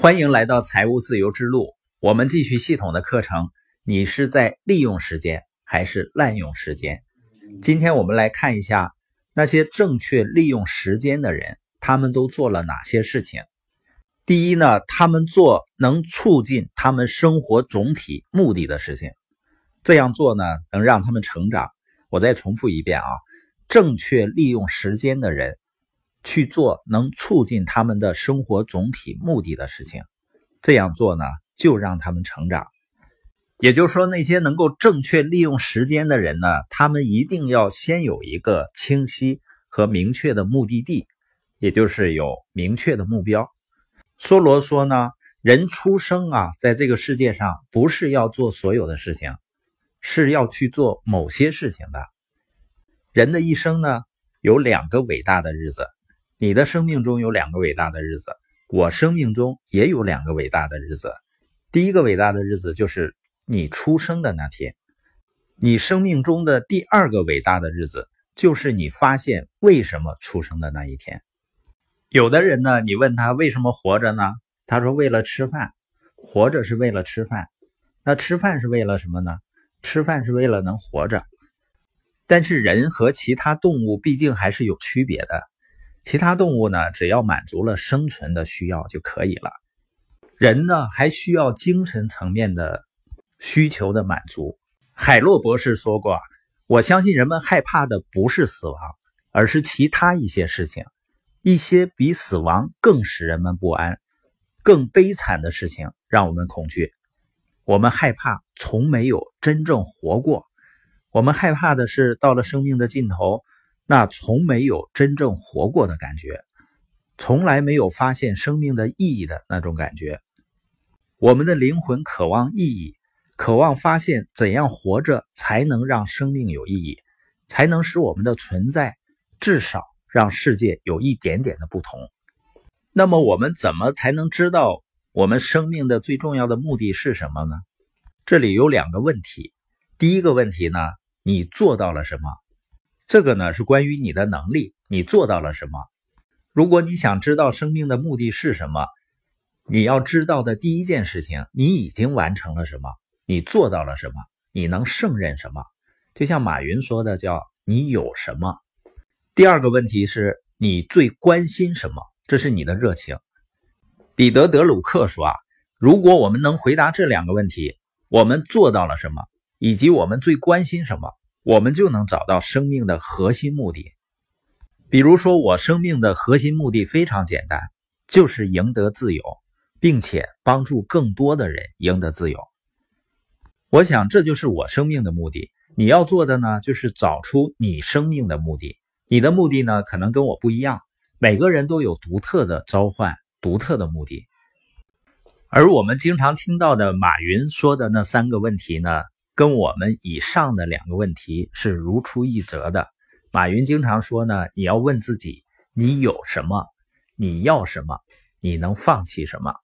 欢迎来到财务自由之路。我们继续系统的课程。你是在利用时间还是滥用时间？今天我们来看一下那些正确利用时间的人，他们都做了哪些事情。第一呢，他们做能促进他们生活总体目的的事情，这样做呢能让他们成长。我再重复一遍啊，正确利用时间的人。去做能促进他们的生活总体目的的事情，这样做呢，就让他们成长。也就是说，那些能够正确利用时间的人呢，他们一定要先有一个清晰和明确的目的地，也就是有明确的目标。梭罗说呢，人出生啊，在这个世界上不是要做所有的事情，是要去做某些事情的。人的一生呢，有两个伟大的日子。你的生命中有两个伟大的日子，我生命中也有两个伟大的日子。第一个伟大的日子就是你出生的那天，你生命中的第二个伟大的日子就是你发现为什么出生的那一天。有的人呢，你问他为什么活着呢？他说为了吃饭，活着是为了吃饭。那吃饭是为了什么呢？吃饭是为了能活着。但是人和其他动物毕竟还是有区别的。其他动物呢，只要满足了生存的需要就可以了。人呢，还需要精神层面的需求的满足。海洛博士说过：“我相信人们害怕的不是死亡，而是其他一些事情，一些比死亡更使人们不安、更悲惨的事情让我们恐惧。我们害怕从没有真正活过，我们害怕的是到了生命的尽头。”那从没有真正活过的感觉，从来没有发现生命的意义的那种感觉。我们的灵魂渴望意义，渴望发现怎样活着才能让生命有意义，才能使我们的存在至少让世界有一点点的不同。那么，我们怎么才能知道我们生命的最重要的目的是什么呢？这里有两个问题。第一个问题呢，你做到了什么？这个呢是关于你的能力，你做到了什么？如果你想知道生命的目的是什么，你要知道的第一件事情，你已经完成了什么？你做到了什么？你能胜任什么？就像马云说的，叫你有什么？第二个问题是你最关心什么？这是你的热情。彼得·德鲁克说啊，如果我们能回答这两个问题，我们做到了什么，以及我们最关心什么？我们就能找到生命的核心目的。比如说，我生命的核心目的非常简单，就是赢得自由，并且帮助更多的人赢得自由。我想，这就是我生命的目的。你要做的呢，就是找出你生命的目的。你的目的呢，可能跟我不一样。每个人都有独特的召唤，独特的目的。而我们经常听到的马云说的那三个问题呢？跟我们以上的两个问题是如出一辙的。马云经常说呢，你要问自己，你有什么？你要什么？你能放弃什么？